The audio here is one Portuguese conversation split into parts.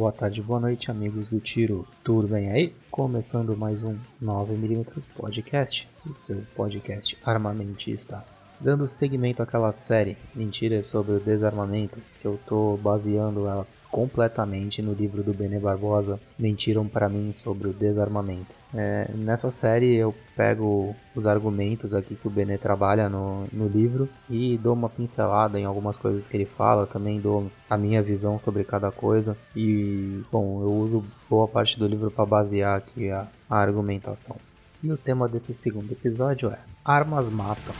boa tarde, boa noite, amigos do Tiro. Tudo bem aí? Começando mais um 9mm Podcast, o seu podcast armamentista. Dando seguimento àquela série Mentiras sobre o Desarmamento, que eu tô baseando ela completamente no livro do Bene Barbosa, Mentiram para mim sobre o desarmamento. É, nessa série eu pego os argumentos aqui que o Bene trabalha no, no livro e dou uma pincelada em algumas coisas que ele fala, também dou a minha visão sobre cada coisa e, bom, eu uso boa parte do livro para basear aqui a, a argumentação. E o tema desse segundo episódio é Armas Matam.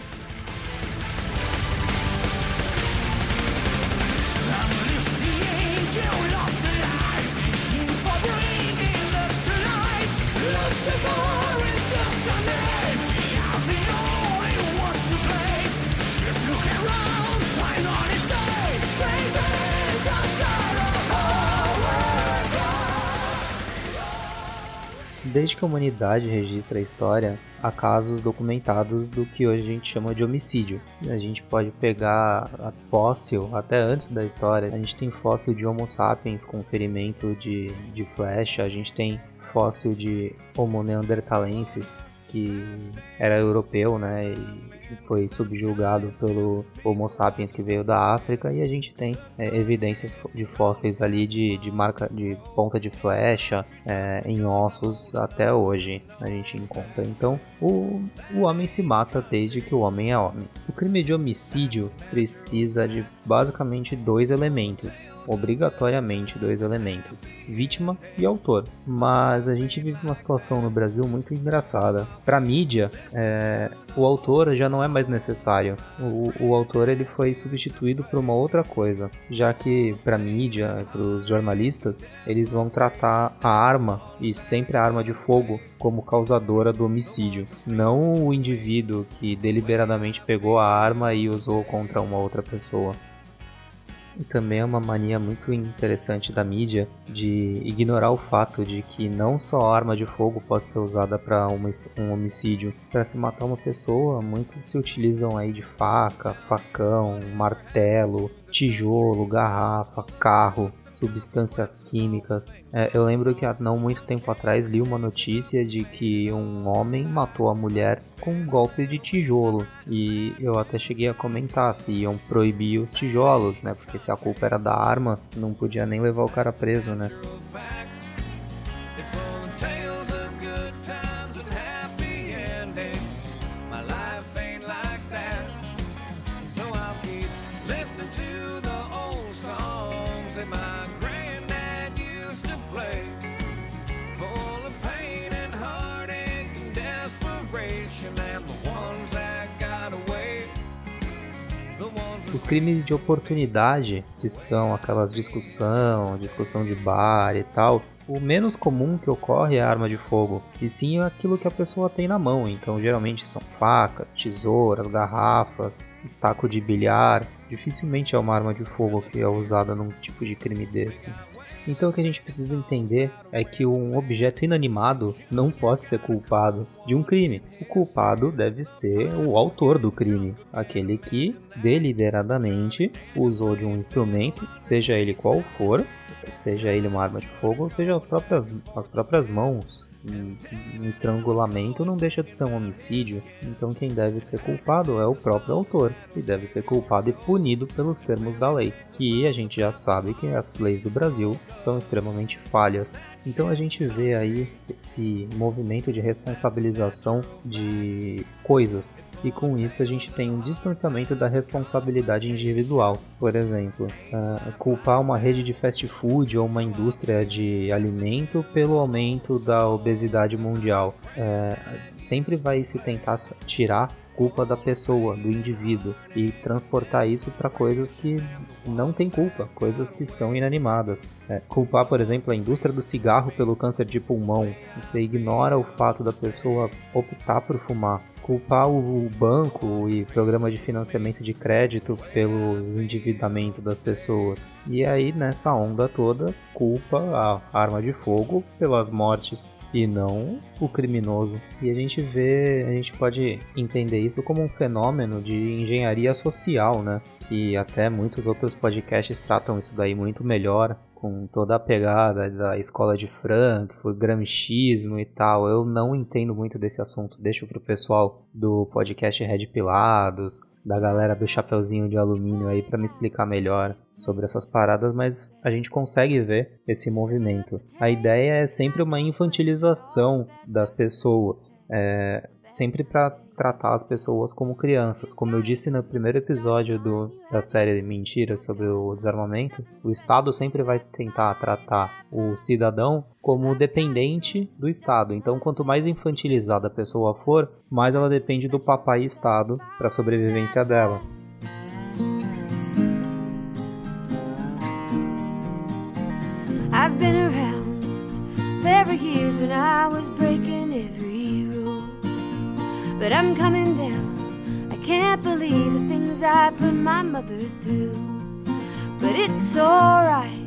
Desde que a humanidade registra a história, há casos documentados do que hoje a gente chama de homicídio. A gente pode pegar fóssil até antes da história. A gente tem fóssil de Homo sapiens com ferimento de, de flecha, a gente tem fóssil de Homo neanderthalensis que era europeu, né? E foi subjugado pelo Homo sapiens que veio da África e a gente tem é, evidências de fósseis ali de, de marca de ponta de flecha é, em ossos até hoje a gente encontra. Então o, o homem se mata desde que o homem é homem. O crime de homicídio precisa de basicamente dois elementos, obrigatoriamente dois elementos: vítima e autor. Mas a gente vive uma situação no Brasil muito engraçada. Para mídia, é, o autor já não é mais necessário. O, o autor ele foi substituído por uma outra coisa, já que para mídia, para os jornalistas, eles vão tratar a arma e sempre a arma de fogo como causadora do homicídio, não o indivíduo que deliberadamente pegou a arma e usou contra uma outra pessoa. E também é uma mania muito interessante da mídia de ignorar o fato de que não só a arma de fogo pode ser usada para um homicídio. Para se matar uma pessoa, muitos se utilizam aí de faca, facão, martelo, tijolo, garrafa, carro substâncias químicas. É, eu lembro que há não muito tempo atrás li uma notícia de que um homem matou a mulher com um golpe de tijolo. E eu até cheguei a comentar se iam proibir os tijolos, né? Porque se a culpa era da arma, não podia nem levar o cara preso, né? Os crimes de oportunidade, que são aquelas discussão, discussão de bar e tal, o menos comum que ocorre é a arma de fogo, e sim aquilo que a pessoa tem na mão. Então, geralmente são facas, tesouras, garrafas, taco de bilhar. Dificilmente é uma arma de fogo que é usada num tipo de crime desse. Então o que a gente precisa entender é que um objeto inanimado não pode ser culpado de um crime. O culpado deve ser o autor do crime, aquele que deliberadamente usou de um instrumento, seja ele qual for, seja ele uma arma de fogo, ou seja as próprias, as próprias mãos, um estrangulamento não deixa de ser um homicídio, então quem deve ser culpado é o próprio autor, e deve ser culpado e punido pelos termos da lei, que a gente já sabe que as leis do Brasil são extremamente falhas. Então a gente vê aí esse movimento de responsabilização de coisas e com isso a gente tem um distanciamento da responsabilidade individual. Por exemplo, uh, culpar uma rede de fast food ou uma indústria de alimento pelo aumento da obesidade mundial. Uh, sempre vai se tentar tirar culpa da pessoa, do indivíduo, e transportar isso para coisas que não tem culpa, coisas que são inanimadas. É, culpar, por exemplo, a indústria do cigarro pelo câncer de pulmão, você ignora o fato da pessoa optar por fumar culpar o banco e programa de financiamento de crédito pelo endividamento das pessoas. E aí, nessa onda toda, culpa a arma de fogo pelas mortes e não o criminoso. E a gente vê, a gente pode entender isso como um fenômeno de engenharia social, né? E até muitos outros podcasts tratam isso daí muito melhor com toda a pegada da escola de Frankfurt, gramichismo e tal. Eu não entendo muito desse assunto, deixo pro pessoal do podcast Red Pilados, da galera do Chapeuzinho de Alumínio aí para me explicar melhor sobre essas paradas, mas a gente consegue ver esse movimento. A ideia é sempre uma infantilização das pessoas, é, sempre para tratar as pessoas como crianças. Como eu disse no primeiro episódio do, da série Mentiras sobre o desarmamento, o Estado sempre vai tentar tratar o cidadão como dependente do Estado. Então, quanto mais infantilizada a pessoa for, mais ela depende do papai Estado para a sobrevivência dela. I've been around there were years when I was breaking every rule. But I'm coming down. I can't believe the things I put my mother through. But it's alright.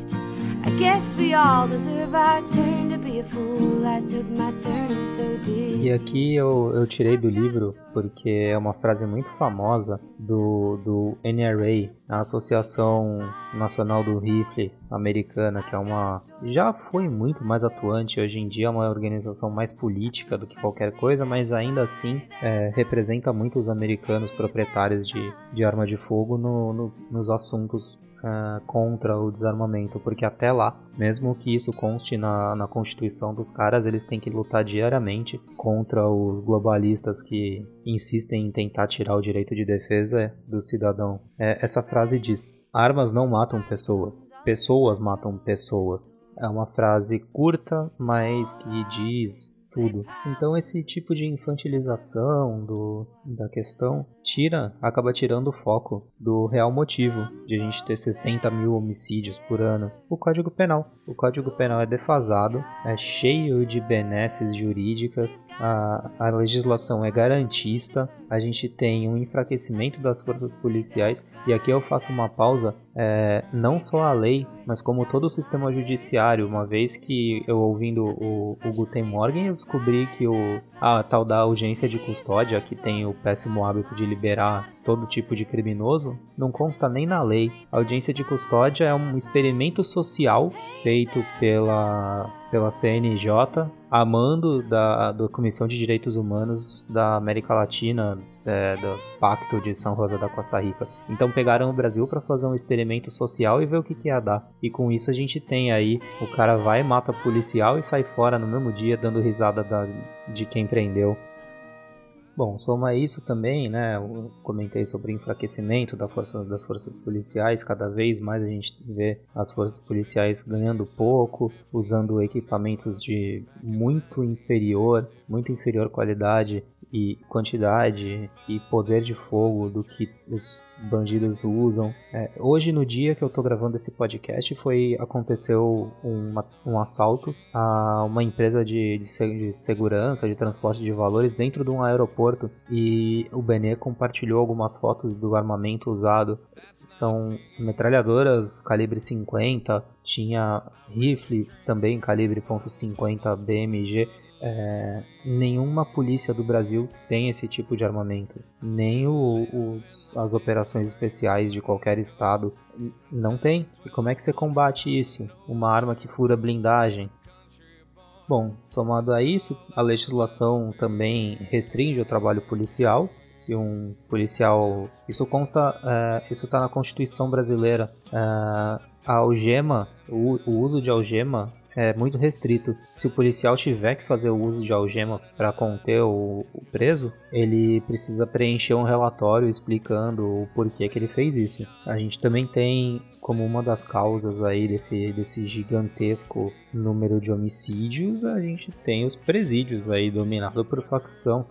I guess we all deserve our turn to be a fool. I took my turn, so did. E aqui eu, eu tirei do livro porque é uma frase muito famosa do, do NRA, a Associação Nacional do Rifle Americana, que é uma. já foi muito mais atuante, hoje em dia é uma organização mais política do que qualquer coisa, mas ainda assim é, representa muito os americanos proprietários de, de arma de fogo no, no, nos assuntos uh, contra o desarmamento, porque até lá, mesmo que isso conste na, na constituição dos caras, eles têm que lutar diariamente contra os globalistas que insistem em tentar tirar o direito de defesa do cidadão. É, essa frase diz: armas não matam pessoas, pessoas matam pessoas. É uma frase curta, mas que diz tudo. Então esse tipo de infantilização do, da questão tira, acaba tirando o foco do real motivo de a gente ter 60 mil homicídios por ano. O Código Penal. O Código Penal é defasado, é cheio de benesses jurídicas, a, a legislação é garantista, a gente tem um enfraquecimento das forças policiais, e aqui eu faço uma pausa, é, não só a lei, mas como todo o sistema judiciário, uma vez que eu ouvindo o, o Guten Morgen, eu descobri que o, a tal da urgência de custódia, que tem o péssimo hábito de liberar todo tipo de criminoso, não consta nem na lei. A audiência de custódia é um experimento social feito pela, pela CNJ, a mando da, da Comissão de Direitos Humanos da América Latina, é, do Pacto de São Rosa da Costa Rica. Então pegaram o Brasil para fazer um experimento social e ver o que, que ia dar. E com isso a gente tem aí, o cara vai, mata policial e sai fora no mesmo dia dando risada da, de quem prendeu. Bom, soma isso também, né? Eu comentei sobre o enfraquecimento da força, das forças policiais. Cada vez mais a gente vê as forças policiais ganhando pouco, usando equipamentos de muito inferior, muito inferior qualidade e quantidade e poder de fogo do que os bandidos usam. É, hoje, no dia que eu tô gravando esse podcast, foi aconteceu uma, um assalto a uma empresa de, de, de, segurança, de transporte de valores dentro de um aeroporto e o Benê compartilhou algumas fotos do armamento usado. São metralhadoras calibre 50, tinha rifle também calibre .50 BMG é, nenhuma polícia do Brasil tem esse tipo de armamento. Nem o, os, as operações especiais de qualquer estado não tem. E como é que você combate isso? Uma arma que fura blindagem. Bom, somado a isso, a legislação também restringe o trabalho policial. Se um policial. Isso consta. É, isso está na Constituição brasileira. É, a algema, o, o uso de algema é muito restrito. Se o policial tiver que fazer o uso de algema para conter o, o, preso, ele precisa preencher um relatório explicando o porquê que ele fez isso. A gente também tem como uma das causas aí desse, desse gigantesco número de homicídios, a gente tem os presídios aí dominados por facção.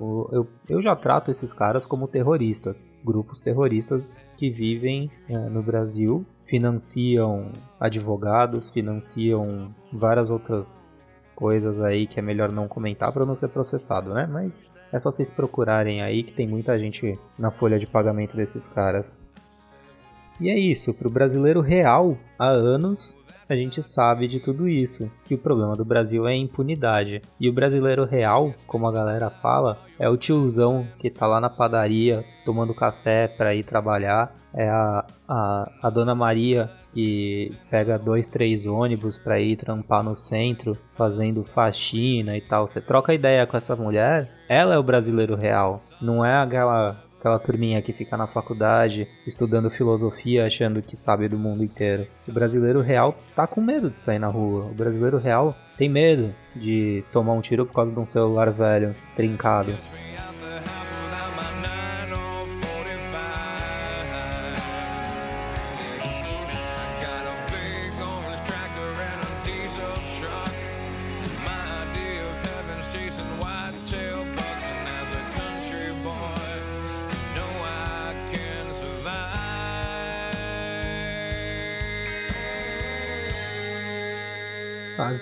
Eu, eu já trato esses caras como terroristas, grupos terroristas que vivem é, no Brasil financiam advogados, financiam várias outras coisas aí que é melhor não comentar para não ser processado, né? Mas é só vocês procurarem aí que tem muita gente na folha de pagamento desses caras. E é isso, para o brasileiro real, há anos a gente sabe de tudo isso, que o problema do Brasil é a impunidade. E o brasileiro real, como a galera fala, é o tiozão que tá lá na padaria tomando café para ir trabalhar, é a, a, a dona Maria que pega dois, três ônibus para ir trampar no centro, fazendo faxina e tal. Você troca ideia com essa mulher, ela é o brasileiro real, não é aquela aquela turminha que fica na faculdade estudando filosofia achando que sabe do mundo inteiro. O brasileiro real tá com medo de sair na rua. O brasileiro real tem medo de tomar um tiro por causa de um celular velho, trincado.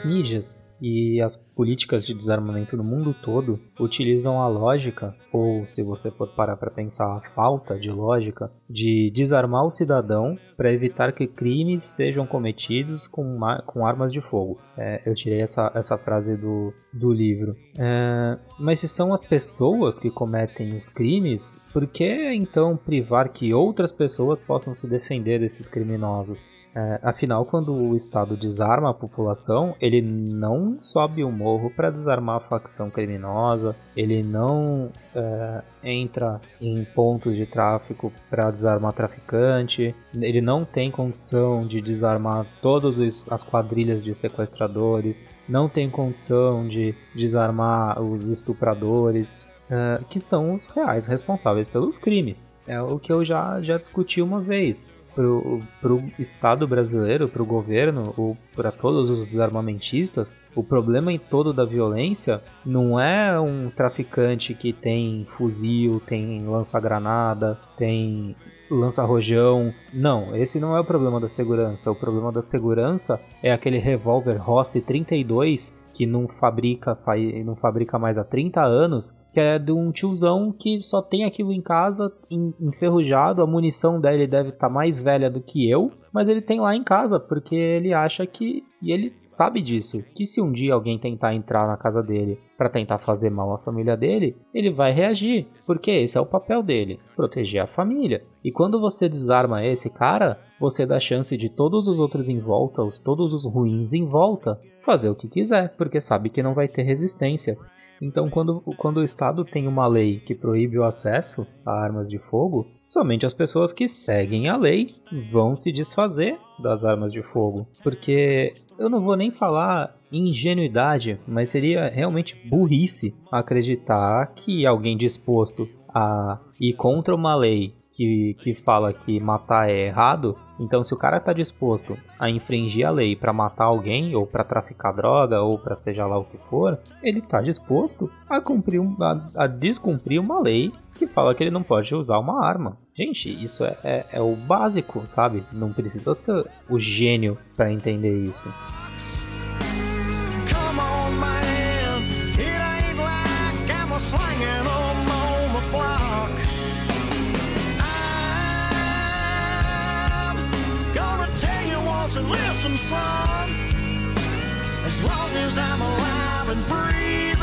Mídias e as políticas de desarmamento no mundo todo utilizam a lógica, ou se você for parar para pensar, a falta de lógica, de desarmar o cidadão para evitar que crimes sejam cometidos com, com armas de fogo. É, eu tirei essa, essa frase do, do livro. É, mas se são as pessoas que cometem os crimes, por que então privar que outras pessoas possam se defender desses criminosos? É, afinal, quando o Estado desarma a população, ele não sobe o morro para desarmar a facção criminosa, ele não é, entra em pontos de tráfico para desarmar traficante, ele não tem condição de desarmar todas as quadrilhas de sequestradores, não tem condição de desarmar os estupradores, é, que são os reais responsáveis pelos crimes. É o que eu já, já discuti uma vez para o Estado brasileiro, para o governo, ou para todos os desarmamentistas, o problema em todo da violência não é um traficante que tem fuzil, tem lança-granada, tem lança-rojão. Não, esse não é o problema da segurança. O problema da segurança é aquele revólver Rossi 32 que não fabrica, não fabrica mais há 30 anos, que é de um tiozão que só tem aquilo em casa, enferrujado, a munição dele deve estar tá mais velha do que eu, mas ele tem lá em casa, porque ele acha que, e ele sabe disso, que se um dia alguém tentar entrar na casa dele para tentar fazer mal à família dele, ele vai reagir, porque esse é o papel dele, proteger a família. E quando você desarma esse cara, você dá chance de todos os outros em volta, os todos os ruins em volta, fazer o que quiser, porque sabe que não vai ter resistência. Então, quando, quando o Estado tem uma lei que proíbe o acesso a armas de fogo, somente as pessoas que seguem a lei vão se desfazer das armas de fogo. Porque eu não vou nem falar ingenuidade, mas seria realmente burrice acreditar que alguém disposto a ir contra uma lei que, que fala que matar é errado, então se o cara tá disposto a infringir a lei para matar alguém, ou para traficar droga, ou para seja lá o que for, ele tá disposto a, cumprir um, a, a descumprir uma lei que fala que ele não pode usar uma arma. Gente, isso é, é, é o básico, sabe? Não precisa ser o gênio para entender isso. Come on, man. It ain't like I'm swinging and listen, son. As long as I'm alive and breathing,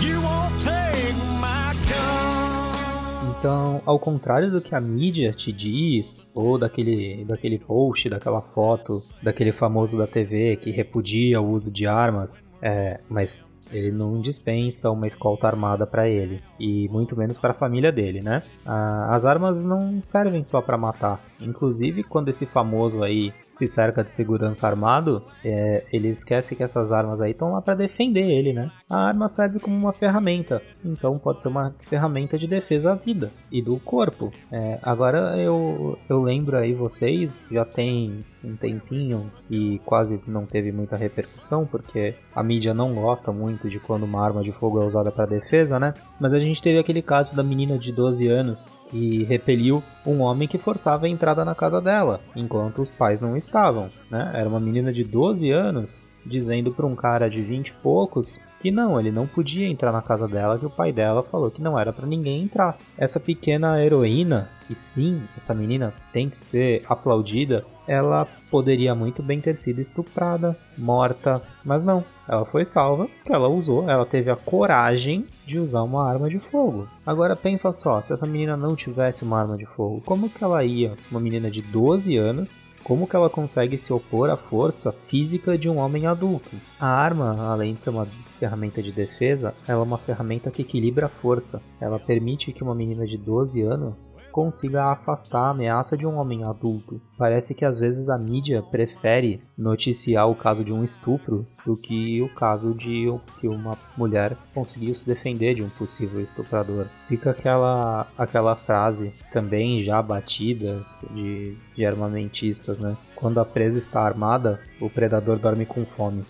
you won't take my gun. Então, ao contrário do que a mídia te diz, ou daquele, daquele post, daquela foto, daquele famoso da TV que repudia o uso de armas, é, mas ele não dispensa uma escolta armada para ele e muito menos para a família dele, né? Ah, as armas não servem só para matar. Inclusive, quando esse famoso aí se cerca de segurança armado, é, ele esquece que essas armas aí estão lá para defender ele, né? A arma serve como uma ferramenta, então pode ser uma ferramenta de defesa à vida e do corpo. É, agora eu, eu lembro aí vocês já tem um tempinho e quase não teve muita repercussão porque a mídia não gosta muito de quando uma arma de fogo é usada para defesa, né? Mas a gente teve aquele caso da menina de 12 anos que repeliu um homem que forçava a entrada na casa dela, enquanto os pais não estavam, né? Era uma menina de 12 anos dizendo para um cara de 20 e poucos que não, ele não podia entrar na casa dela, que o pai dela falou que não era para ninguém entrar. Essa pequena heroína, e sim, essa menina tem que ser aplaudida, ela poderia muito bem ter sido estuprada, morta, mas não. Ela foi salva, porque ela usou, ela teve a coragem de usar uma arma de fogo. Agora pensa só, se essa menina não tivesse uma arma de fogo, como que ela ia, uma menina de 12 anos, como que ela consegue se opor à força física de um homem adulto? A arma, além de ser uma ferramenta de defesa, ela é uma ferramenta que equilibra a força. Ela permite que uma menina de 12 anos consiga afastar a ameaça de um homem adulto. Parece que às vezes a mídia prefere noticiar o caso de um estupro do que o caso de que uma mulher conseguiu se defender de um possível estuprador. Fica aquela aquela frase também já batida de, de armamentistas, né? Quando a presa está armada, o predador dorme com fome.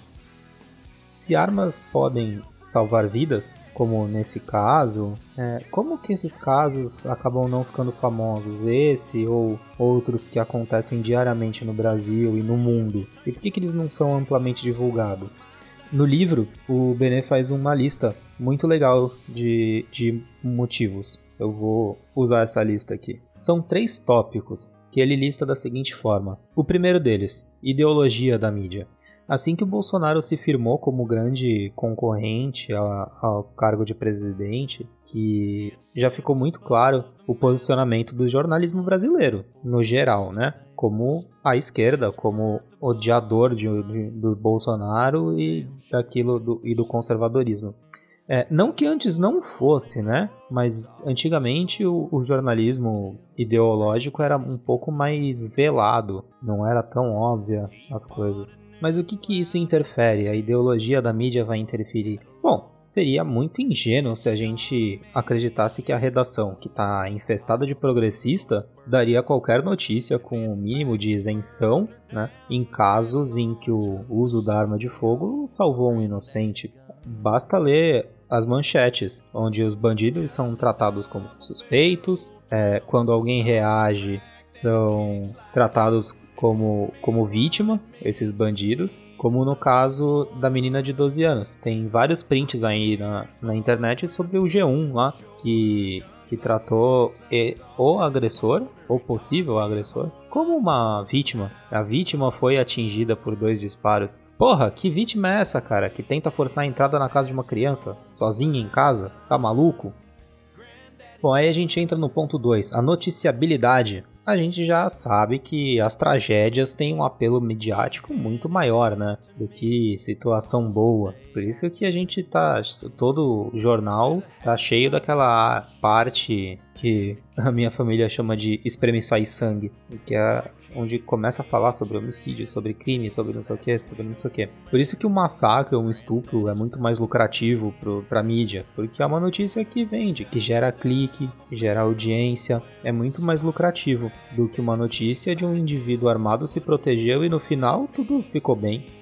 Se armas podem salvar vidas, como nesse caso, é, como que esses casos acabam não ficando famosos? Esse ou outros que acontecem diariamente no Brasil e no mundo? E por que, que eles não são amplamente divulgados? No livro, o Bené faz uma lista muito legal de, de motivos. Eu vou usar essa lista aqui. São três tópicos que ele lista da seguinte forma: o primeiro deles, ideologia da mídia. Assim que o Bolsonaro se firmou como grande concorrente ao cargo de presidente, que já ficou muito claro o posicionamento do jornalismo brasileiro, no geral, né? Como a esquerda, como odiador de, de, do Bolsonaro e daquilo do, e do conservadorismo. É, não que antes não fosse, né? Mas antigamente o, o, jornalismo ideológico era um pouco mais velado, não era tão óbvia as coisas. Mas o que, que isso interfere? A ideologia da mídia vai interferir? Bom, seria muito ingênuo se a gente acreditasse que a redação, que está infestada de progressista, daria qualquer notícia com o mínimo de isenção, né, em casos em que o uso da arma de fogo salvou um inocente. Basta ler as manchetes, onde os bandidos são tratados como suspeitos, é, quando alguém reage, são tratados como, como vítima, esses bandidos, como no caso da menina de 12 anos. Tem vários prints aí na, na internet sobre o G1 lá, que, que tratou o agressor, ou possível agressor, como uma vítima. A vítima foi atingida por dois disparos. Porra, que vítima é essa, cara? Que tenta forçar a entrada na casa de uma criança, sozinha em casa? Tá maluco? Bom, aí a gente entra no ponto 2, a noticiabilidade a gente já sabe que as tragédias têm um apelo midiático muito maior, né? Do que situação boa. Por isso que a gente tá. Todo jornal tá cheio daquela parte que a minha família chama de espreme sai sangue, que é onde começa a falar sobre homicídio, sobre crime, sobre não sei o que, sobre não sei o que. Por isso que o massacre ou um estupro é muito mais lucrativo pro, pra mídia, porque é uma notícia que vende, que gera clique, gera audiência, é muito mais lucrativo do que uma notícia de um indivíduo armado se protegeu e no final tudo ficou bem.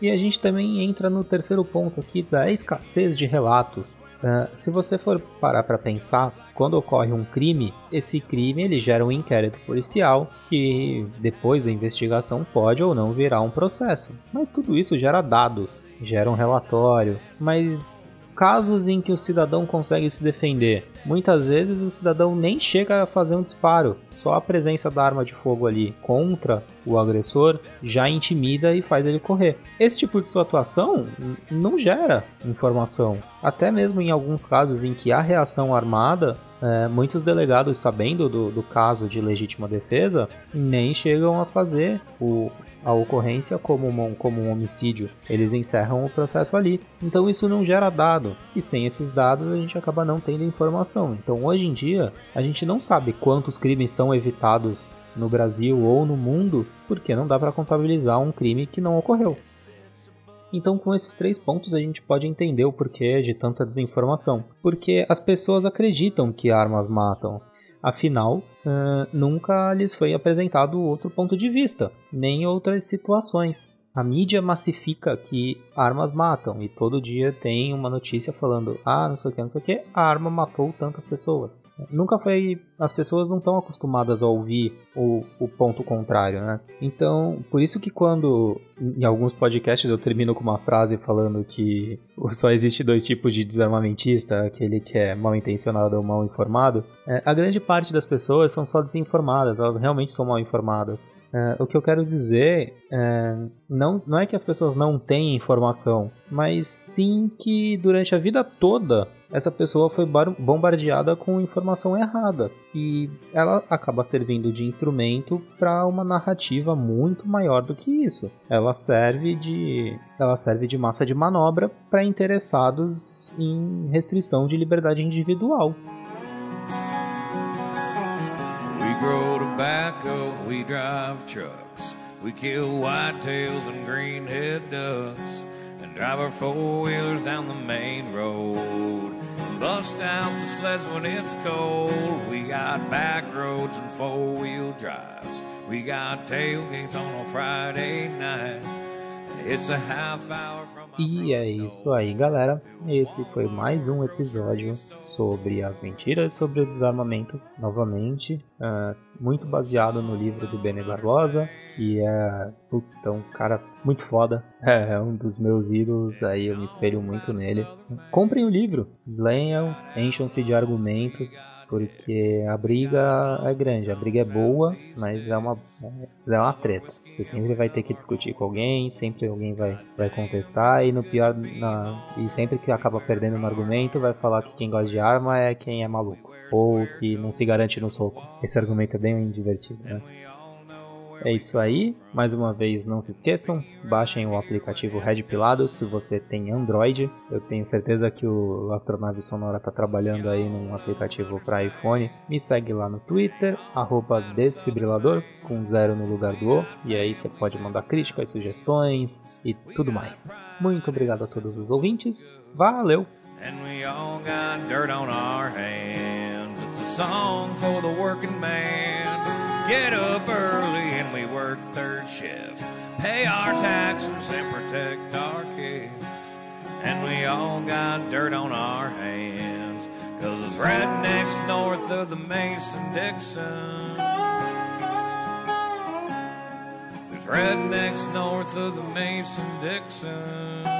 E a gente também entra no terceiro ponto aqui da escassez de relatos. Uh, se você for parar para pensar, quando ocorre um crime, esse crime ele gera um inquérito policial que depois da investigação pode ou não virar um processo. Mas tudo isso gera dados, gera um relatório. Mas casos em que o cidadão consegue se defender, muitas vezes o cidadão nem chega a fazer um disparo, só a presença da arma de fogo ali contra o agressor já intimida e faz ele correr. Esse tipo de situação não gera informação. Até mesmo em alguns casos em que há reação armada, é, muitos delegados, sabendo do, do caso de legítima defesa, nem chegam a fazer o, a ocorrência como um, como um homicídio. Eles encerram o processo ali. Então isso não gera dado. E sem esses dados a gente acaba não tendo informação. Então hoje em dia a gente não sabe quantos crimes são evitados no Brasil ou no mundo porque não dá para contabilizar um crime que não ocorreu. Então, com esses três pontos, a gente pode entender o porquê de tanta desinformação. Porque as pessoas acreditam que armas matam, Afinal, uh, nunca lhes foi apresentado outro ponto de vista, nem outras situações. A mídia massifica que armas matam e todo dia tem uma notícia falando ah não sei o que não sei o que a arma matou tantas pessoas. Nunca foi as pessoas não estão acostumadas a ouvir o, o ponto contrário né? Então por isso que quando em alguns podcasts eu termino com uma frase falando que só existe dois tipos de desarmamentista aquele que é mal intencionado ou mal informado é, a grande parte das pessoas são só desinformadas elas realmente são mal informadas é, o que eu quero dizer é, não, não é que as pessoas não têm informação, mas sim que durante a vida toda essa pessoa foi bombardeada com informação errada e ela acaba servindo de instrumento para uma narrativa muito maior do que isso. Ela serve de ela serve de massa de manobra para interessados em restrição de liberdade individual. Grow tobacco, we drive trucks. We kill whitetails and greenhead ducks and drive our four wheelers down the main road. Bust out the sleds when it's cold. We got back roads and four wheel drives. We got tailgates on a Friday night. It's a half hour from E é isso aí, galera. Esse foi mais um episódio sobre as mentiras sobre o desarmamento. Novamente, uh, muito baseado no livro do Bene Barbosa, que é puta, um cara muito foda. É, é um dos meus ídolos, aí eu me espelho muito nele. Comprem o livro, leiam, encham-se de argumentos porque a briga é grande, a briga é boa, mas é uma, é uma treta. Você sempre vai ter que discutir com alguém, sempre alguém vai, vai contestar, e no pior, na, e sempre que acaba perdendo no argumento, vai falar que quem gosta de arma é quem é maluco, ou que não se garante no soco. Esse argumento é bem divertido, né? É isso aí. Mais uma vez, não se esqueçam, baixem o aplicativo Red Pilado se você tem Android. Eu tenho certeza que o Astronave Sonora está trabalhando aí num aplicativo para iPhone. Me segue lá no Twitter, Desfibrilador, com zero no lugar do O. E aí você pode mandar críticas, sugestões e tudo mais. Muito obrigado a todos os ouvintes. Valeu! Song for the working man. Get up early and we work third shift, pay our taxes and protect our kids. And we all got dirt on our hands, cause it's rednecks north of the Mason Dixon. There's rednecks north of the Mason Dixon.